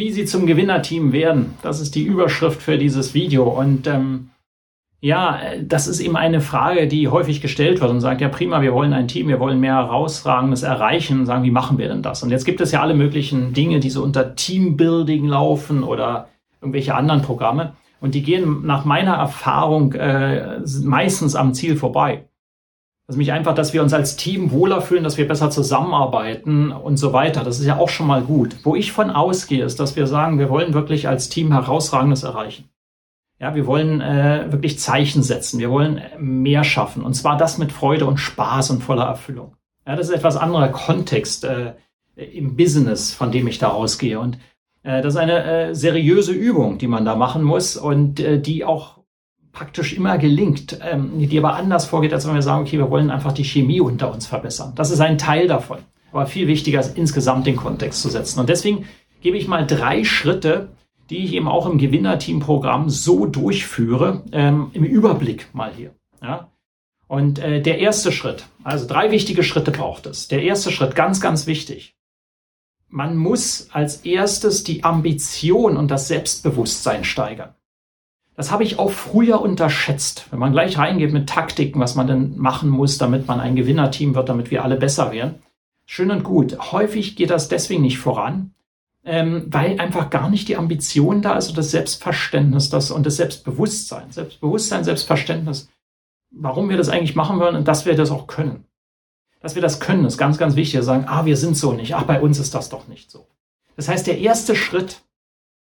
Wie Sie zum Gewinnerteam werden, das ist die Überschrift für dieses Video. Und ähm, ja, das ist eben eine Frage, die häufig gestellt wird und sagt, ja prima, wir wollen ein Team, wir wollen mehr herausragendes erreichen. Und sagen, wie machen wir denn das? Und jetzt gibt es ja alle möglichen Dinge, die so unter Teambuilding laufen oder irgendwelche anderen Programme. Und die gehen nach meiner Erfahrung äh, meistens am Ziel vorbei. Also mich einfach, dass wir uns als Team wohler fühlen, dass wir besser zusammenarbeiten und so weiter. Das ist ja auch schon mal gut. Wo ich von ausgehe, ist, dass wir sagen, wir wollen wirklich als Team herausragendes erreichen. Ja, wir wollen äh, wirklich Zeichen setzen. Wir wollen mehr schaffen. Und zwar das mit Freude und Spaß und voller Erfüllung. Ja, das ist etwas anderer Kontext äh, im Business, von dem ich da ausgehe. Und äh, das ist eine äh, seriöse Übung, die man da machen muss und äh, die auch praktisch immer gelingt, ähm, die aber anders vorgeht, als wenn wir sagen, okay, wir wollen einfach die Chemie unter uns verbessern. Das ist ein Teil davon. Aber viel wichtiger ist insgesamt den Kontext zu setzen. Und deswegen gebe ich mal drei Schritte, die ich eben auch im Gewinnerteam-Programm so durchführe, ähm, im Überblick mal hier. Ja? Und äh, der erste Schritt, also drei wichtige Schritte braucht es. Der erste Schritt, ganz, ganz wichtig. Man muss als erstes die Ambition und das Selbstbewusstsein steigern. Das habe ich auch früher unterschätzt. Wenn man gleich reingeht mit Taktiken, was man denn machen muss, damit man ein Gewinnerteam wird, damit wir alle besser werden. Schön und gut. Häufig geht das deswegen nicht voran, ähm, weil einfach gar nicht die Ambition da ist und das Selbstverständnis das, und das Selbstbewusstsein. Selbstbewusstsein, Selbstverständnis, warum wir das eigentlich machen wollen und dass wir das auch können. Dass wir das können, ist ganz, ganz wichtig. Wir sagen, ah, wir sind so nicht. Ach, bei uns ist das doch nicht so. Das heißt, der erste Schritt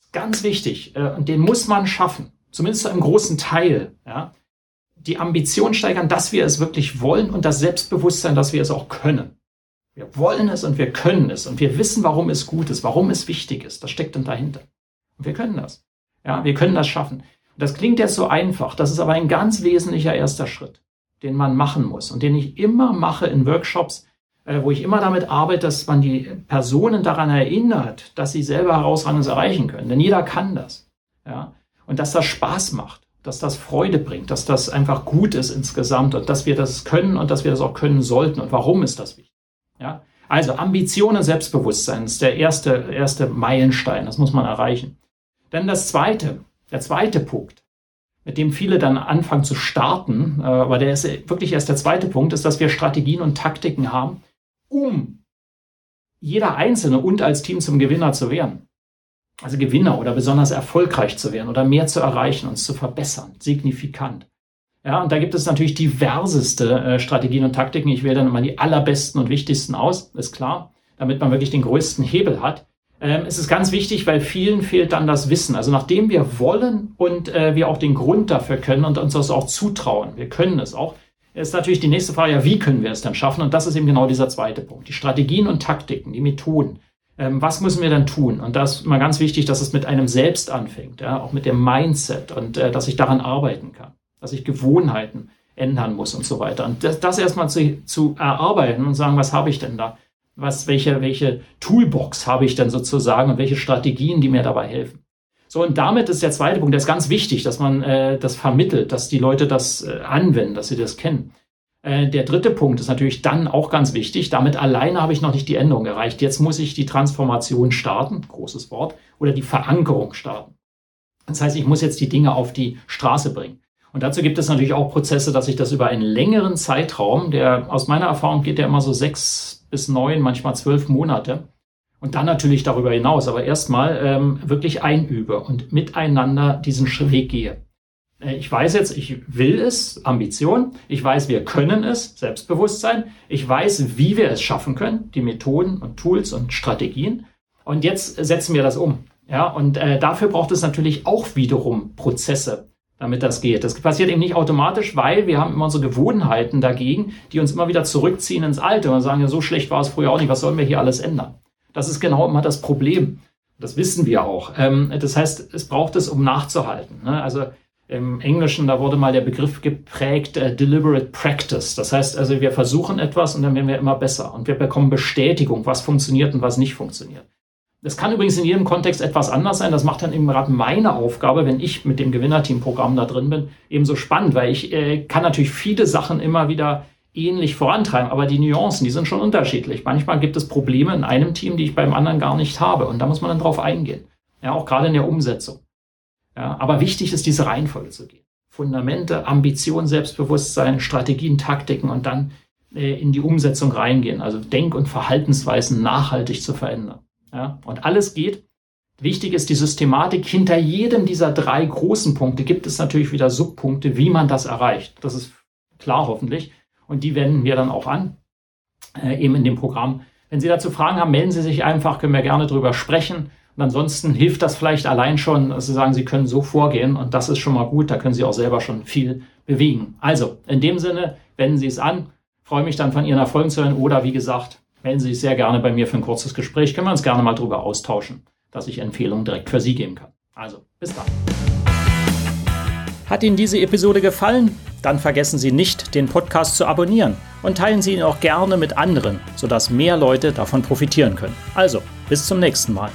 ist ganz wichtig äh, und den muss man schaffen zumindest zu einem großen Teil, ja, die Ambition steigern, dass wir es wirklich wollen und das Selbstbewusstsein, dass wir es auch können. Wir wollen es und wir können es und wir wissen, warum es gut ist, warum es wichtig ist. Das steckt dann dahinter. Und wir können das. Ja, wir können das schaffen. Das klingt jetzt so einfach. Das ist aber ein ganz wesentlicher erster Schritt, den man machen muss und den ich immer mache in Workshops, äh, wo ich immer damit arbeite, dass man die Personen daran erinnert, dass sie selber herausragendes erreichen können. Denn jeder kann das. Ja und dass das Spaß macht, dass das Freude bringt, dass das einfach gut ist insgesamt und dass wir das können und dass wir das auch können sollten. Und warum ist das wichtig? Ja, also Ambition und Selbstbewusstsein ist der erste, erste Meilenstein. Das muss man erreichen. Dann das zweite, der zweite Punkt, mit dem viele dann anfangen zu starten, äh, aber der ist wirklich erst der zweite Punkt, ist, dass wir Strategien und Taktiken haben, um jeder Einzelne und als Team zum Gewinner zu werden also Gewinner oder besonders erfolgreich zu werden oder mehr zu erreichen, uns zu verbessern, signifikant. Ja, und da gibt es natürlich diverseste äh, Strategien und Taktiken. Ich wähle dann immer die allerbesten und wichtigsten aus, ist klar, damit man wirklich den größten Hebel hat. Ähm, es ist ganz wichtig, weil vielen fehlt dann das Wissen. Also nachdem wir wollen und äh, wir auch den Grund dafür können und uns das auch zutrauen, wir können es auch, ist natürlich die nächste Frage, ja, wie können wir es dann schaffen? Und das ist eben genau dieser zweite Punkt. Die Strategien und Taktiken, die Methoden. Ähm, was müssen wir dann tun? Und da ist mal ganz wichtig, dass es mit einem selbst anfängt, ja, auch mit dem Mindset und äh, dass ich daran arbeiten kann, dass ich Gewohnheiten ändern muss und so weiter. Und das, das erstmal zu, zu erarbeiten und sagen, was habe ich denn da? Was, welche, welche Toolbox habe ich denn sozusagen und welche Strategien, die mir dabei helfen? So, und damit ist der zweite Punkt, der ist ganz wichtig, dass man äh, das vermittelt, dass die Leute das äh, anwenden, dass sie das kennen. Äh, der dritte Punkt ist natürlich dann auch ganz wichtig. Damit alleine habe ich noch nicht die Änderung erreicht. Jetzt muss ich die Transformation starten, großes Wort, oder die Verankerung starten. Das heißt, ich muss jetzt die Dinge auf die Straße bringen. Und dazu gibt es natürlich auch Prozesse, dass ich das über einen längeren Zeitraum, der aus meiner Erfahrung geht der immer so sechs bis neun, manchmal zwölf Monate, und dann natürlich darüber hinaus, aber erstmal ähm, wirklich einübe und miteinander diesen Weg gehe. Äh, ich weiß jetzt, ich will es, Ambition. Ich weiß, wir können es, Selbstbewusstsein. Ich weiß, wie wir es schaffen können, die Methoden und Tools und Strategien. Und jetzt setzen wir das um. Ja, und äh, dafür braucht es natürlich auch wiederum Prozesse, damit das geht. Das passiert eben nicht automatisch, weil wir haben immer unsere Gewohnheiten dagegen, die uns immer wieder zurückziehen ins Alte und sagen, ja, so schlecht war es früher auch nicht, was sollen wir hier alles ändern? Das ist genau immer das Problem. Das wissen wir auch. Ähm, das heißt, es braucht es, um nachzuhalten. Ne? Also im Englischen, da wurde mal der Begriff geprägt, äh, deliberate practice. Das heißt also, wir versuchen etwas und dann werden wir immer besser und wir bekommen Bestätigung, was funktioniert und was nicht funktioniert. Das kann übrigens in jedem Kontext etwas anders sein. Das macht dann eben gerade meine Aufgabe, wenn ich mit dem Gewinnerteam-Programm da drin bin, ebenso spannend, weil ich äh, kann natürlich viele Sachen immer wieder ähnlich vorantreiben, aber die Nuancen, die sind schon unterschiedlich. Manchmal gibt es Probleme in einem Team, die ich beim anderen gar nicht habe und da muss man dann drauf eingehen. Ja, auch gerade in der Umsetzung. Ja, aber wichtig ist, diese Reihenfolge zu gehen. Fundamente, Ambition, Selbstbewusstsein, Strategien, Taktiken und dann äh, in die Umsetzung reingehen. Also Denk- und Verhaltensweisen nachhaltig zu verändern. Ja, und alles geht. Wichtig ist die Systematik. Hinter jedem dieser drei großen Punkte gibt es natürlich wieder Subpunkte, wie man das erreicht. Das ist klar hoffentlich. Und die wenden wir dann auch an, äh, eben in dem Programm. Wenn Sie dazu Fragen haben, melden Sie sich einfach, können wir gerne drüber sprechen. Und ansonsten hilft das vielleicht allein schon, dass Sie sagen, Sie können so vorgehen und das ist schon mal gut, da können Sie auch selber schon viel bewegen. Also, in dem Sinne, wenden Sie es an, freue mich dann von Ihren Erfolgen zu hören oder wie gesagt, melden Sie sich sehr gerne bei mir für ein kurzes Gespräch, können wir uns gerne mal drüber austauschen, dass ich Empfehlungen direkt für Sie geben kann. Also, bis dann. Hat Ihnen diese Episode gefallen? Dann vergessen Sie nicht, den Podcast zu abonnieren und teilen Sie ihn auch gerne mit anderen, sodass mehr Leute davon profitieren können. Also, bis zum nächsten Mal.